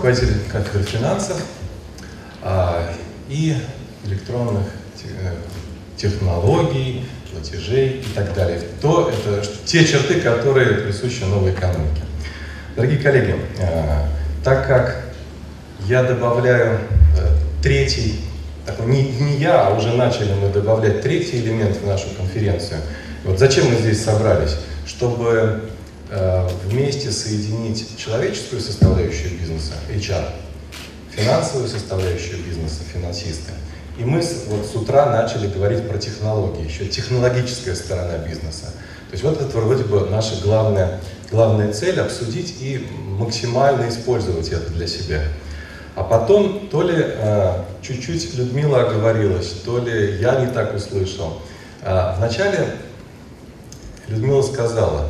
руководитель кафедры финансов а, и электронных э, технологий, платежей и так далее. То это те черты, которые присущи новой экономике. Дорогие коллеги, э, так как я добавляю э, третий, такой, не, не я, а уже начали мы добавлять третий элемент в нашу конференцию. Вот зачем мы здесь собрались? Чтобы вместе соединить человеческую составляющую бизнеса, HR, финансовую составляющую бизнеса, финансисты. И мы вот с утра начали говорить про технологии, еще технологическая сторона бизнеса. То есть вот это вроде бы наша главная, главная цель обсудить и максимально использовать это для себя. А потом то ли э, чуть-чуть Людмила оговорилась, то ли я не так услышал. Э, вначале Людмила сказала,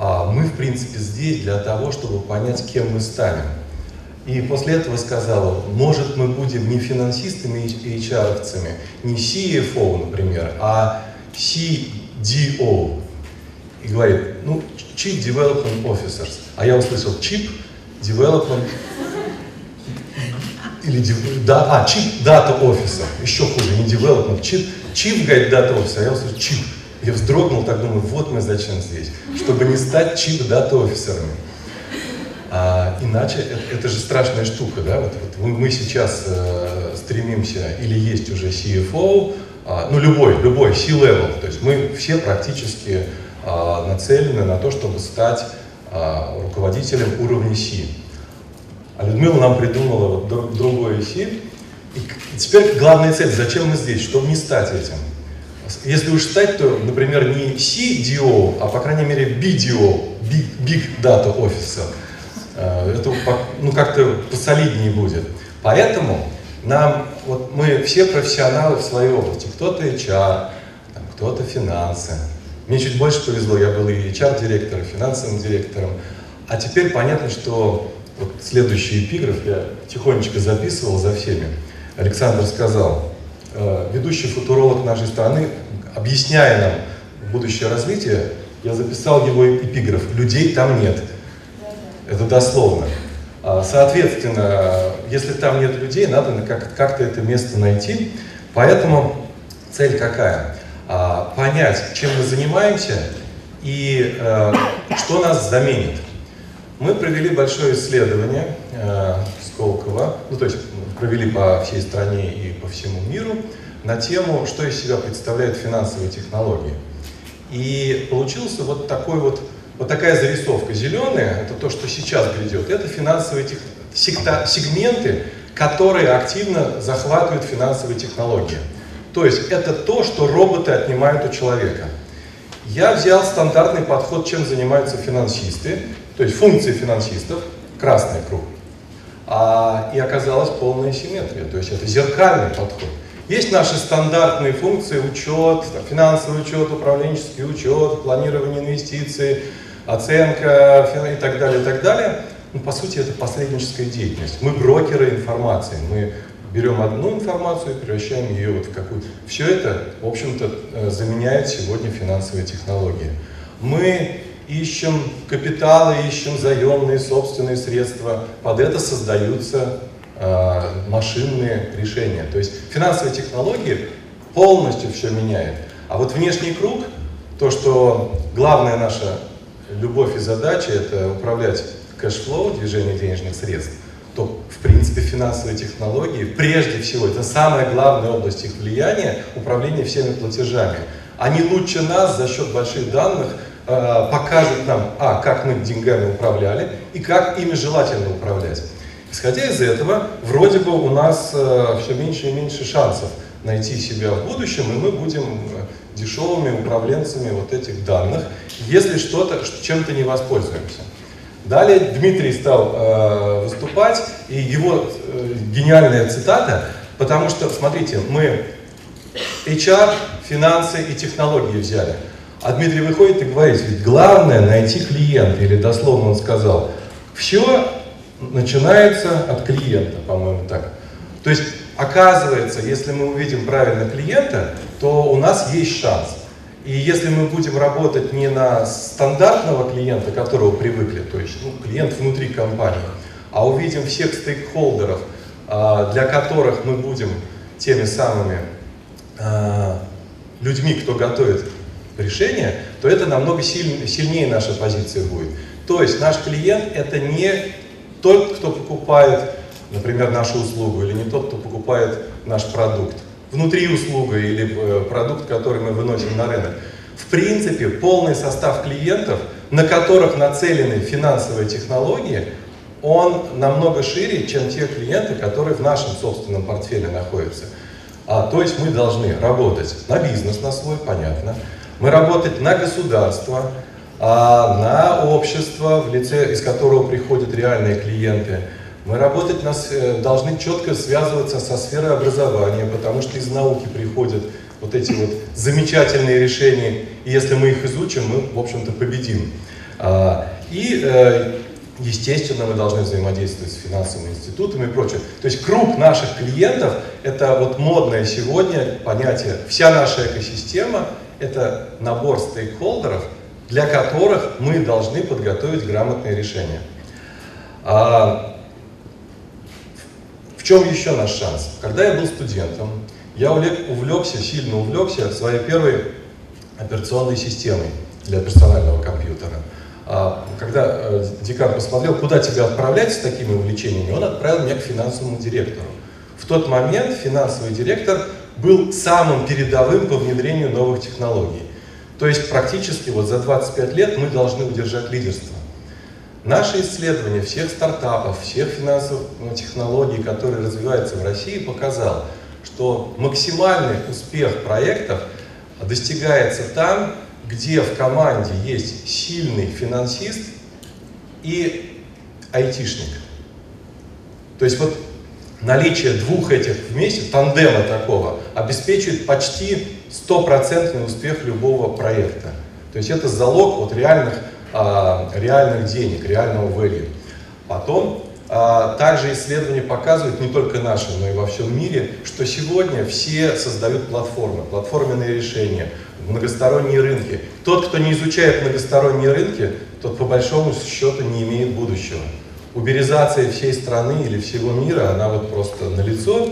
мы в принципе здесь для того, чтобы понять, кем мы станем. И после этого сказала, может мы будем не финансистами и HR-овцами, не CFO, например, а CDO. И говорит, ну, Chief Development Officers. А я услышал Chief Development или да, а, Chief Data Officer, еще хуже, не Development, Chief, Chief говорит Data Officer, а я услышал Chief. Я вздрогнул, так думаю, вот мы зачем здесь, чтобы не стать Officerами. А, иначе это, это же страшная штука, да? Вот, вот мы сейчас э, стремимся или есть уже CFO, а, ну любой, любой C-level, то есть мы все практически а, нацелены на то, чтобы стать а, руководителем уровня C. А Людмила нам придумала вот другое C. И теперь главная цель, зачем мы здесь, чтобы не стать этим. Если уж стать, то, например, не CDO, а по крайней мере BDO, Big, Big Data Officer – Э, это ну, как-то посолиднее будет. Поэтому нам, вот мы все профессионалы в своей области. Кто-то HR, кто-то финансы. Мне чуть больше повезло, я был и HR-директором, финансовым директором. А теперь понятно, что вот следующий эпиграф я тихонечко записывал за всеми. Александр сказал, ведущий футуролог нашей страны, объясняя нам будущее развитие, я записал его эпиграф «Людей там нет». Это дословно. А, соответственно, если там нет людей, надо как-то это место найти. Поэтому цель какая? А, понять, чем мы занимаемся и э, что нас заменит. Мы провели большое исследование э, Сколково, ну то есть провели по всей стране и по всему миру на тему, что из себя представляют финансовые технологии. И получился вот такой вот вот такая зарисовка зеленая, это то, что сейчас грядет, это финансовые тех... секта... сегменты, которые активно захватывают финансовые технологии. То есть это то, что роботы отнимают у человека. Я взял стандартный подход, чем занимаются финансисты, то есть функции финансистов, красный круг. А, и оказалась полная симметрия, то есть это зеркальный подход. Есть наши стандартные функции, учет, финансовый учет, управленческий учет, планирование инвестиций, оценка и так далее, и так далее. Ну, по сути, это посредническая деятельность. Мы брокеры информации. Мы берем одну информацию и превращаем ее вот в какую-то... Все это, в общем-то, э, заменяет сегодня финансовые технологии. Мы ищем капиталы, ищем заемные собственные средства. Под это создаются э, машинные решения. То есть финансовые технологии полностью все меняют. А вот внешний круг, то, что главная наша любовь и задача – это управлять cash flow, движение денежных средств, то, в принципе, финансовые технологии, прежде всего, это самая главная область их влияния – управление всеми платежами. Они лучше нас за счет больших данных э, покажут нам, а, как мы деньгами управляли и как ими желательно управлять. Исходя из этого, вроде бы у нас э, все меньше и меньше шансов найти себя в будущем, и мы будем э, дешевыми управленцами вот этих данных, если что-то, чем-то не воспользуемся. Далее Дмитрий стал э, выступать, и его э, гениальная цитата, потому что, смотрите, мы HR, финансы и технологии взяли. А Дмитрий выходит и говорит, ведь главное найти клиента, или дословно он сказал, все начинается от клиента, по-моему, так. То есть, оказывается, если мы увидим правильно клиента, то у нас есть шанс. И если мы будем работать не на стандартного клиента, которого привыкли, то есть ну, клиент внутри компании, а увидим всех стейкхолдеров, а, для которых мы будем теми самыми а, людьми, кто готовит решение, то это намного сильнее наша позиция будет. То есть наш клиент это не тот, кто покупает, например, нашу услугу, или не тот, кто покупает наш продукт. Внутри услуга или э, продукт, который мы выносим на рынок. В принципе, полный состав клиентов, на которых нацелены финансовые технологии, он намного шире, чем те клиенты, которые в нашем собственном портфеле находятся. А, то есть мы должны работать на бизнес, на свой, понятно. Мы работать на государство, а, на общество, в лице из которого приходят реальные клиенты. Мы работать нас, э, должны четко связываться со сферой образования, потому что из науки приходят вот эти вот замечательные решения, и если мы их изучим, мы, в общем-то, победим. А, и э, Естественно, мы должны взаимодействовать с финансовыми институтами и прочее. То есть круг наших клиентов – это вот модное сегодня понятие. Вся наша экосистема – это набор стейкхолдеров, для которых мы должны подготовить грамотные решения. А в чем еще наш шанс? Когда я был студентом, я увлекся, сильно увлекся своей первой операционной системой для персонального компьютера – а, когда э, декан посмотрел, куда тебя отправлять с такими увлечениями, он отправил меня к финансовому директору. В тот момент финансовый директор был самым передовым по внедрению новых технологий. То есть практически вот за 25 лет мы должны удержать лидерство. Наши исследования всех стартапов, всех финансовых ну, технологий, которые развиваются в России, показал, что максимальный успех проектов достигается там, где в команде есть сильный финансист и айтишник. То есть вот наличие двух этих вместе, тандема такого, обеспечивает почти стопроцентный успех любого проекта. То есть это залог вот реальных, а, реальных денег, реального value. Потом а, также исследования показывают, не только наши, но и во всем мире, что сегодня все создают платформы, платформенные решения, многосторонние рынки. Тот, кто не изучает многосторонние рынки, тот по большому счету не имеет будущего. Уберизация всей страны или всего мира, она вот просто налицо.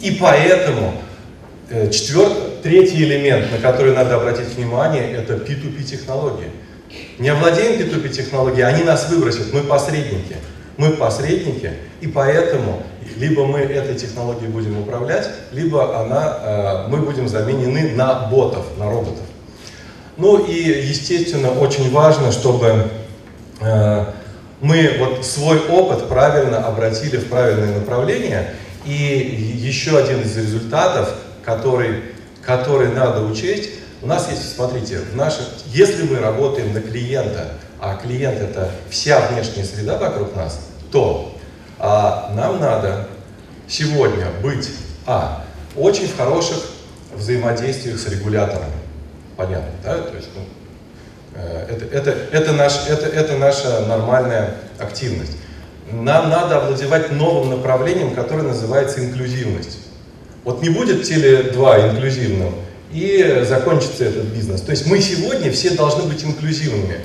И поэтому э, четвертый, третий элемент, на который надо обратить внимание, это P2P технологии. Не овладеем P2P технологией, они нас выбросят, мы посредники. Мы посредники, и поэтому либо мы этой технологией будем управлять, либо она, э, мы будем заменены на ботов, на роботов. Ну и, естественно, очень важно, чтобы э, мы вот свой опыт правильно обратили в правильное направление. И еще один из результатов, который, который надо учесть, у нас есть, смотрите, в наших, если мы работаем на клиента, а клиент это вся внешняя среда вокруг нас, то а, нам надо сегодня быть, а, очень в хороших взаимодействиях с регуляторами. Понятно, да? То есть, ну, это, это, это, наш, это, это наша нормальная активность. Нам надо овладевать новым направлением, которое называется инклюзивность. Вот не будет Теле2 инклюзивным, и закончится этот бизнес. То есть мы сегодня все должны быть инклюзивными.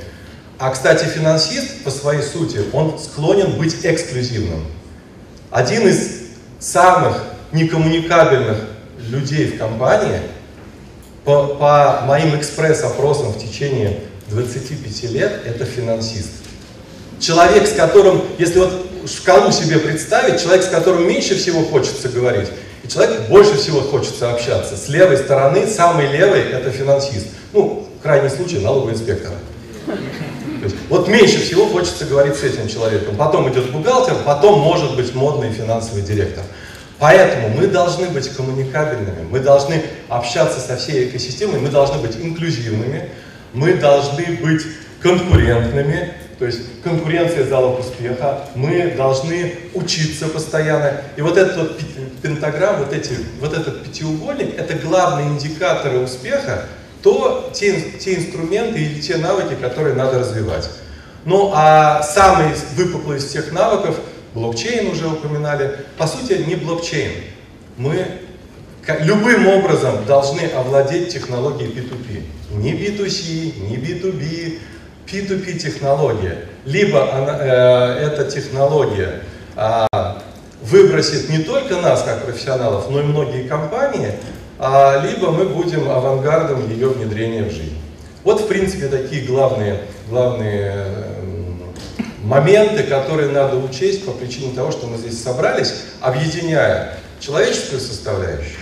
А, кстати, финансист по своей сути, он склонен быть эксклюзивным. Один из самых некоммуникабельных людей в компании, по, по моим экспресс-опросам в течение 25 лет, это финансист. Человек, с которым, если вот шкалу себе представить, человек, с которым меньше всего хочется говорить, и человек больше всего хочется общаться. С левой стороны, самый левый, это финансист. Ну, в крайнем случае, налоговый инспектор. вот меньше всего хочется говорить с этим человеком. Потом идет бухгалтер, потом может быть модный финансовый директор. Поэтому мы должны быть коммуникабельными, мы должны общаться со всей экосистемой, мы должны быть инклюзивными, мы должны быть конкурентными, то есть конкуренция залог успеха, мы должны учиться постоянно. И вот этот вот пентаграмм, вот, эти, вот этот пятиугольник, это главные индикаторы успеха, то те, те инструменты или те навыки, которые надо развивать. Ну а самый выпуклый из всех навыков, блокчейн уже упоминали, по сути не блокчейн. Мы любым образом должны овладеть технологией P2P. Не B2C, не B2B, P2P технология. Либо она, э, эта технология а, выбросит не только нас как профессионалов, но и многие компании, а, либо мы будем авангардом ее внедрения в жизнь. Вот, в принципе, такие главные, главные эм, моменты, которые надо учесть по причине того, что мы здесь собрались, объединяя человеческую составляющую,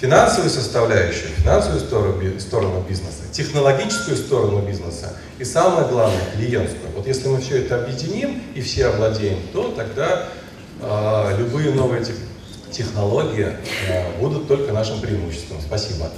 финансовую составляющую, финансовую сторону, сторону бизнеса, технологическую сторону бизнеса и самое главное, клиентскую. Вот если мы все это объединим и все овладеем, то тогда э, любые новые технологии э, будут только нашим преимуществом. Спасибо.